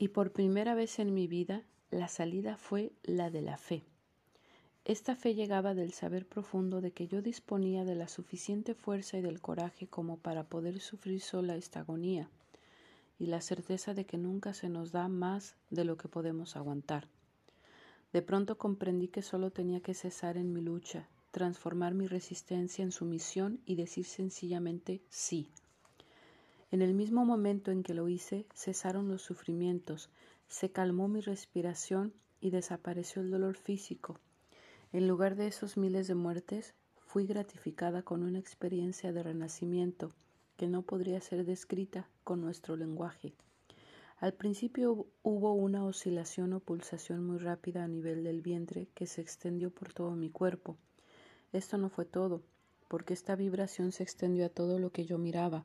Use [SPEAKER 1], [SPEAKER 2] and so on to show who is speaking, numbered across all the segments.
[SPEAKER 1] Y por primera vez en mi vida, la salida fue la de la fe. Esta fe llegaba del saber profundo de que yo disponía de la suficiente fuerza y del coraje como para poder sufrir sola esta agonía, y la certeza de que nunca se nos da más de lo que podemos aguantar. De pronto comprendí que solo tenía que cesar en mi lucha, transformar mi resistencia en sumisión y decir sencillamente sí. En el mismo momento en que lo hice, cesaron los sufrimientos, se calmó mi respiración y desapareció el dolor físico. En lugar de esos miles de muertes, fui gratificada con una experiencia de renacimiento que no podría ser descrita con nuestro lenguaje. Al principio hubo una oscilación o pulsación muy rápida a nivel del vientre que se extendió por todo mi cuerpo. Esto no fue todo, porque esta vibración se extendió a todo lo que yo miraba,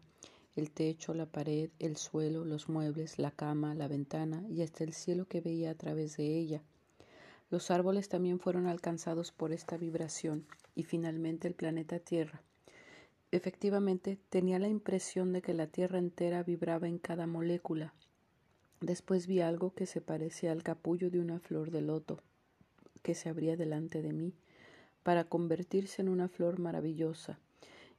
[SPEAKER 1] el techo, la pared, el suelo, los muebles, la cama, la ventana y hasta el cielo que veía a través de ella. Los árboles también fueron alcanzados por esta vibración y finalmente el planeta Tierra. Efectivamente, tenía la impresión de que la Tierra entera vibraba en cada molécula. Después vi algo que se parecía al capullo de una flor de loto que se abría delante de mí para convertirse en una flor maravillosa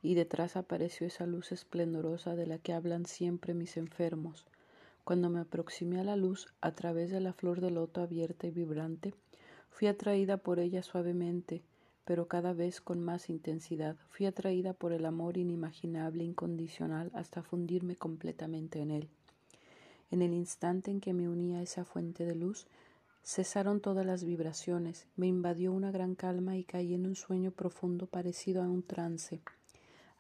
[SPEAKER 1] y detrás apareció esa luz esplendorosa de la que hablan siempre mis enfermos. Cuando me aproximé a la luz a través de la flor de loto abierta y vibrante, fui atraída por ella suavemente, pero cada vez con más intensidad. Fui atraída por el amor inimaginable, incondicional, hasta fundirme completamente en él. En el instante en que me uní a esa fuente de luz, cesaron todas las vibraciones, me invadió una gran calma y caí en un sueño profundo parecido a un trance.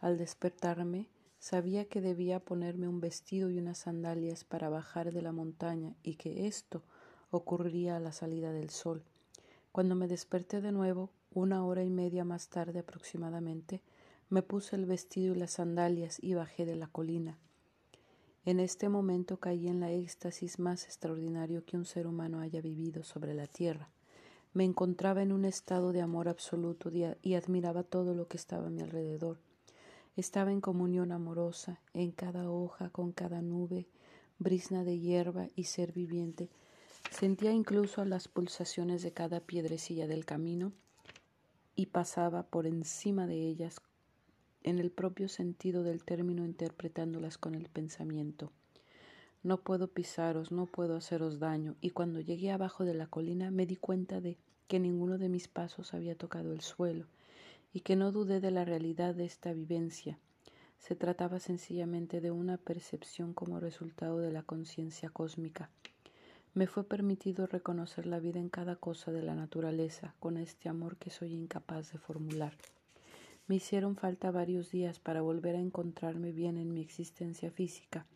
[SPEAKER 1] Al despertarme, sabía que debía ponerme un vestido y unas sandalias para bajar de la montaña y que esto ocurriría a la salida del sol. Cuando me desperté de nuevo, una hora y media más tarde aproximadamente, me puse el vestido y las sandalias y bajé de la colina. En este momento caí en la éxtasis más extraordinario que un ser humano haya vivido sobre la tierra. Me encontraba en un estado de amor absoluto y admiraba todo lo que estaba a mi alrededor. Estaba en comunión amorosa, en cada hoja, con cada nube, brisna de hierba y ser viviente. Sentía incluso las pulsaciones de cada piedrecilla del camino y pasaba por encima de ellas en el propio sentido del término interpretándolas con el pensamiento. No puedo pisaros, no puedo haceros daño, y cuando llegué abajo de la colina me di cuenta de que ninguno de mis pasos había tocado el suelo, y que no dudé de la realidad de esta vivencia. Se trataba sencillamente de una percepción como resultado de la conciencia cósmica. Me fue permitido reconocer la vida en cada cosa de la naturaleza con este amor que soy incapaz de formular. Me hicieron falta varios días para volver a encontrarme bien en mi existencia física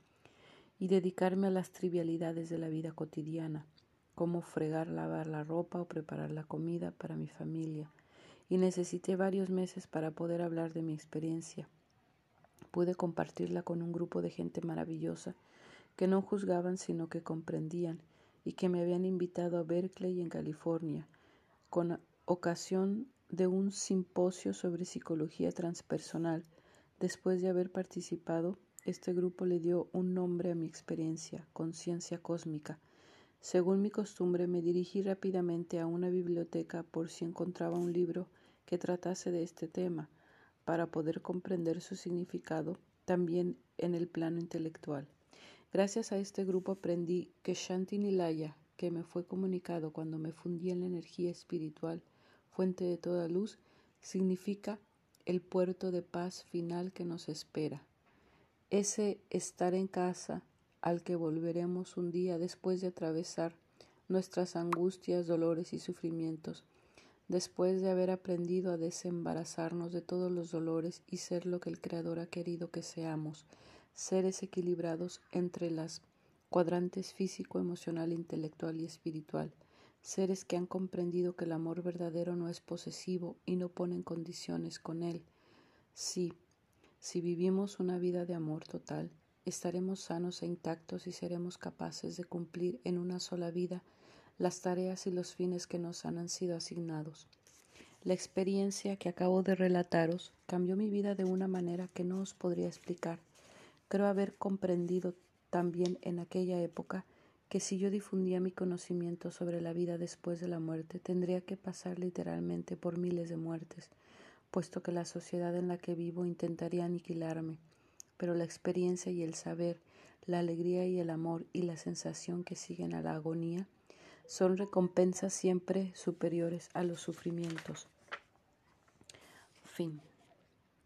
[SPEAKER 1] y dedicarme a las trivialidades de la vida cotidiana, como fregar, lavar la ropa o preparar la comida para mi familia, y necesité varios meses para poder hablar de mi experiencia. Pude compartirla con un grupo de gente maravillosa que no juzgaban sino que comprendían y que me habían invitado a Berkeley en California con ocasión de un simposio sobre psicología transpersonal. Después de haber participado, este grupo le dio un nombre a mi experiencia, conciencia cósmica, según mi costumbre, me dirigí rápidamente a una biblioteca por si encontraba un libro que tratase de este tema, para poder comprender su significado también en el plano intelectual. Gracias a este grupo aprendí que Shanti Nilaya, que me fue comunicado cuando me fundí en la energía espiritual, fuente de toda luz, significa el puerto de paz final que nos espera. Ese estar en casa al que volveremos un día después de atravesar nuestras angustias, dolores y sufrimientos, después de haber aprendido a desembarazarnos de todos los dolores y ser lo que el Creador ha querido que seamos, seres equilibrados entre las cuadrantes físico, emocional, intelectual y espiritual, seres que han comprendido que el amor verdadero no es posesivo y no ponen condiciones con él. Sí, si vivimos una vida de amor total, estaremos sanos e intactos y seremos capaces de cumplir en una sola vida las tareas y los fines que nos han sido asignados. La experiencia que acabo de relataros cambió mi vida de una manera que no os podría explicar. Creo haber comprendido también en aquella época que si yo difundía mi conocimiento sobre la vida después de la muerte, tendría que pasar literalmente por miles de muertes, puesto que la sociedad en la que vivo intentaría aniquilarme, pero la experiencia y el saber, la alegría y el amor y la sensación que siguen a la agonía son recompensas siempre superiores a los sufrimientos. Fin.